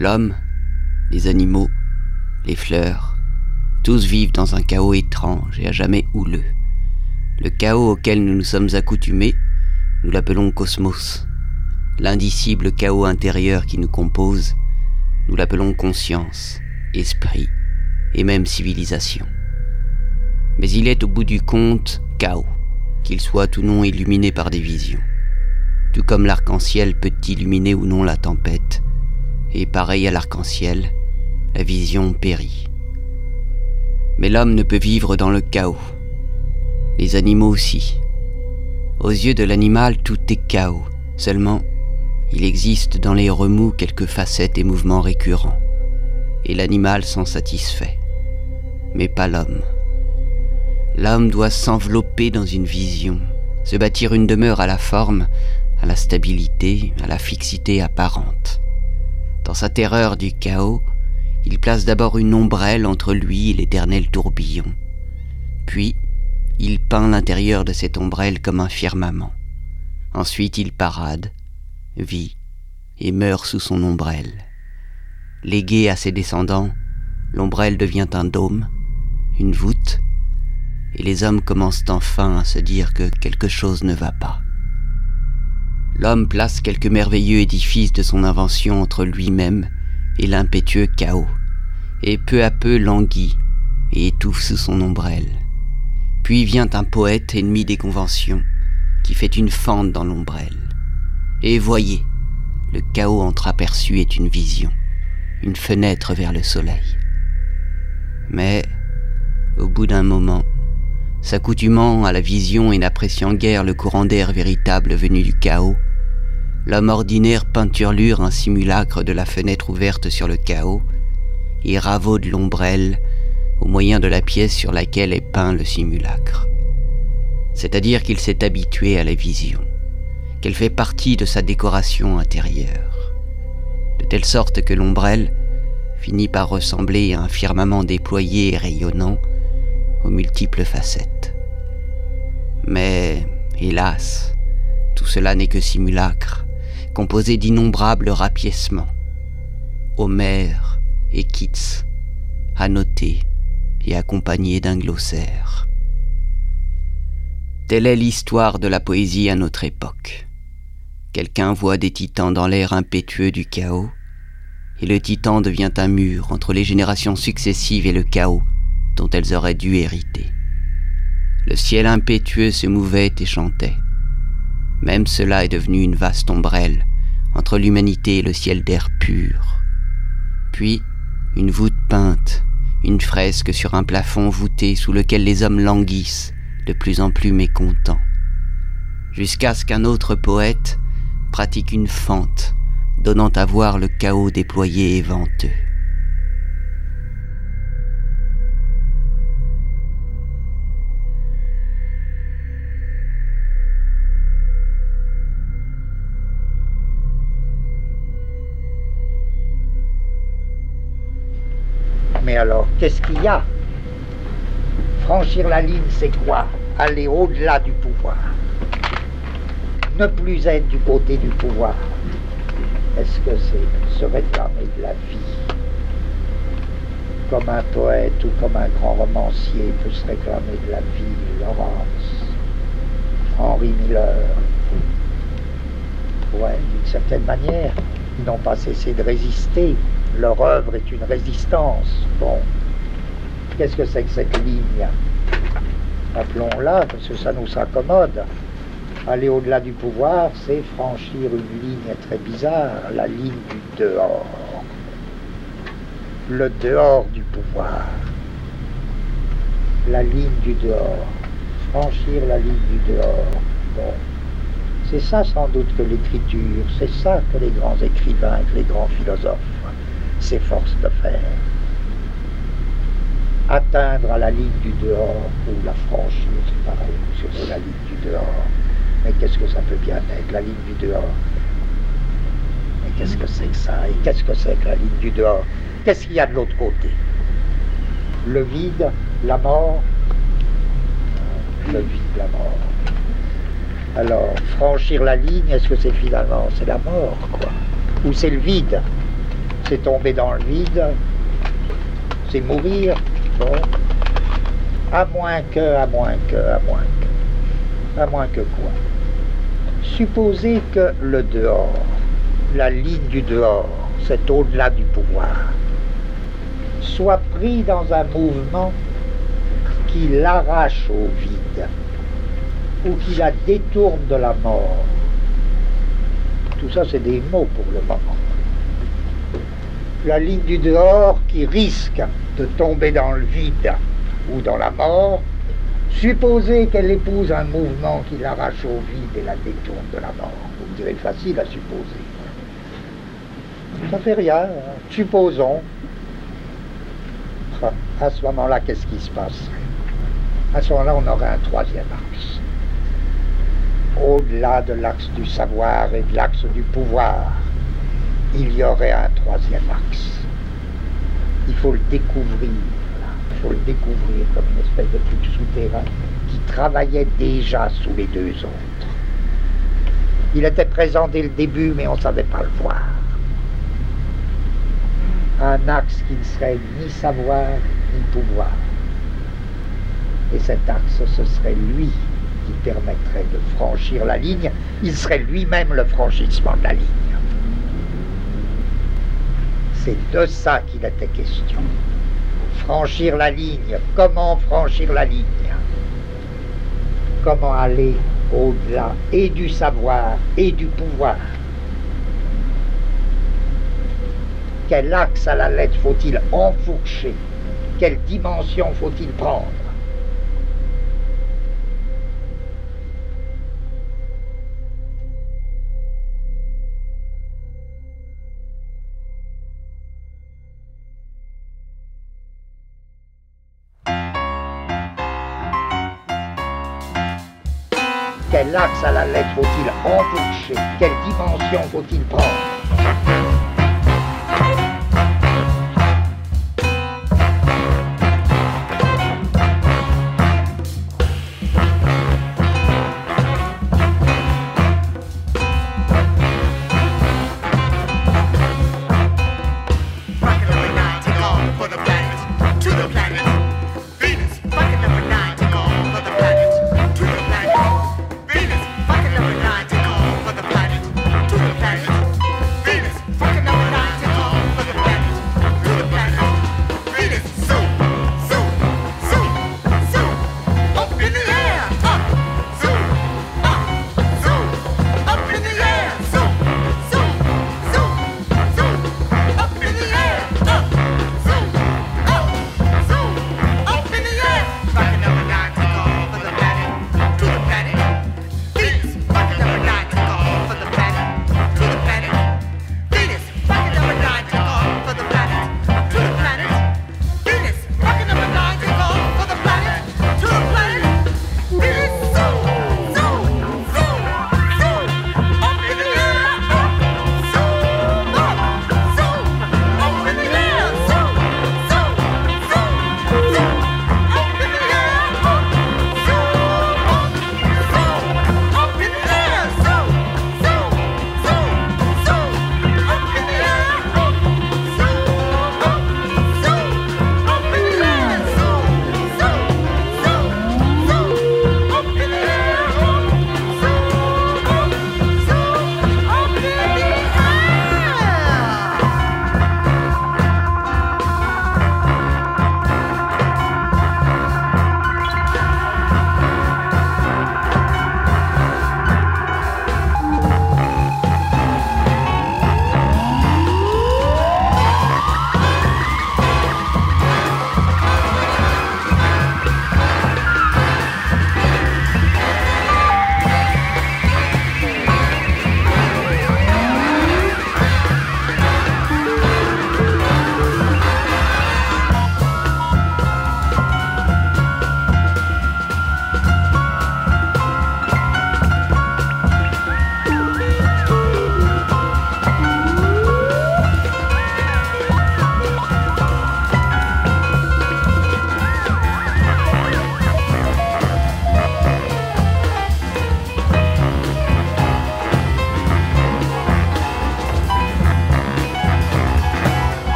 L'homme, les animaux, les fleurs, tous vivent dans un chaos étrange et à jamais houleux. Le chaos auquel nous nous sommes accoutumés, nous l'appelons cosmos. L'indicible chaos intérieur qui nous compose, nous l'appelons conscience, esprit et même civilisation. Mais il est au bout du compte chaos, qu'il soit ou non illuminé par des visions. Tout comme l'arc-en-ciel peut illuminer ou non la tempête, et pareil à l'arc-en-ciel, la vision périt. Mais l'homme ne peut vivre dans le chaos. Les animaux aussi. Aux yeux de l'animal, tout est chaos. Seulement, il existe dans les remous quelques facettes et mouvements récurrents. Et l'animal s'en satisfait. Mais pas l'homme. L'homme doit s'envelopper dans une vision, se bâtir une demeure à la forme, à la stabilité, à la fixité apparente. Dans sa terreur du chaos, il place d'abord une ombrelle entre lui et l'éternel tourbillon. Puis, il peint l'intérieur de cette ombrelle comme un firmament. Ensuite, il parade, vit et meurt sous son ombrelle. Légué à ses descendants, l'ombrelle devient un dôme, une voûte, et les hommes commencent enfin à se dire que quelque chose ne va pas. L'homme place quelques merveilleux édifices de son invention entre lui-même et l'impétueux chaos, et peu à peu languit et étouffe sous son ombrelle. Puis vient un poète ennemi des conventions, qui fait une fente dans l'ombrelle. Et voyez, le chaos entreaperçu est une vision, une fenêtre vers le soleil. Mais, au bout d'un moment, s'accoutumant à la vision et n'appréciant guère le courant d'air véritable venu du chaos, l'homme ordinaire peinturlure un simulacre de la fenêtre ouverte sur le chaos et ravaude l'ombrelle au moyen de la pièce sur laquelle est peint le simulacre. C'est-à-dire qu'il s'est habitué à la vision, qu'elle fait partie de sa décoration intérieure, de telle sorte que l'ombrelle finit par ressembler à un firmament déployé et rayonnant aux multiples facettes. Mais, hélas, tout cela n'est que simulacre, composé d'innombrables rapiècements. Homère et Keats, annotés et accompagnés d'un glossaire. Telle est l'histoire de la poésie à notre époque. Quelqu'un voit des titans dans l'air impétueux du chaos, et le titan devient un mur entre les générations successives et le chaos dont elles auraient dû hériter. Le ciel impétueux se mouvait et chantait. Même cela est devenu une vaste ombrelle entre l'humanité et le ciel d'air pur. Puis, une voûte peinte, une fresque sur un plafond voûté sous lequel les hommes languissent, de plus en plus mécontents. Jusqu'à ce qu'un autre poète pratique une fente, donnant à voir le chaos déployé et venteux. Qu'est-ce qu'il y a? Franchir la ligne, c'est quoi? Aller au-delà du pouvoir. Ne plus être du côté du pouvoir. Est-ce que c'est se réclamer de la vie? Comme un poète ou comme un grand romancier peut se réclamer de la vie, Laurence, Henri Miller. Ouais, d'une certaine manière, ils n'ont pas cessé de résister leur œuvre est une résistance. Bon, qu'est-ce que c'est que cette ligne Appelons-la, parce que ça nous accommode. Aller au-delà du pouvoir, c'est franchir une ligne très bizarre, la ligne du dehors. Le dehors du pouvoir. La ligne du dehors. Franchir la ligne du dehors. Bon. C'est ça sans doute que l'écriture, c'est ça que les grands écrivains, que les grands philosophes s'efforce de faire. Atteindre à la ligne du dehors ou la franchir, c'est pareil, sur la ligne du dehors. Mais qu'est-ce que ça peut bien être, la ligne du dehors? Mais qu'est-ce que c'est que ça? Et qu'est-ce que c'est que la ligne du dehors? Qu'est-ce qu'il y a de l'autre côté? Le vide, la mort? Le vide, la mort. Alors, franchir la ligne, est-ce que c'est finalement, c'est la mort, quoi? Ou c'est le vide? C'est tomber dans le vide, c'est mourir? Bon. À moins que, à moins que, à moins que. À moins que quoi? Supposez que le dehors, la ligne du dehors, c'est au-delà du pouvoir, soit pris dans un mouvement qui l'arrache au vide ou qui la détourne de la mort. Tout ça, c'est des mots pour le moment. La ligne du dehors qui risque de tomber dans le vide ou dans la mort, supposez qu'elle épouse un mouvement qui l'arrache au vide et la détourne de la mort. Vous me direz facile à supposer. Ça fait rien. Hein. Supposons. À ce moment-là, qu'est-ce qui se passe? À ce moment-là, on aurait un troisième axe. Au-delà de l'axe du savoir et de l'axe du pouvoir, il y aurait un troisième axe. Il faut le découvrir. Il faut le découvrir comme une espèce de truc souterrain qui travaillait déjà sous les deux autres. Il était présent dès le début, mais on ne savait pas le voir un axe qui ne serait ni savoir ni pouvoir. Et cet axe, ce serait lui qui permettrait de franchir la ligne, il serait lui-même le franchissement de la ligne. C'est de ça qu'il était question. Franchir la ligne, comment franchir la ligne? Comment aller au-delà et du savoir et du pouvoir? Quel axe à la lettre faut-il enfourcher? Quelle dimension faut-il prendre? Quel axe à la lettre faut-il enfourcher Quelle dimension faut-il prendre?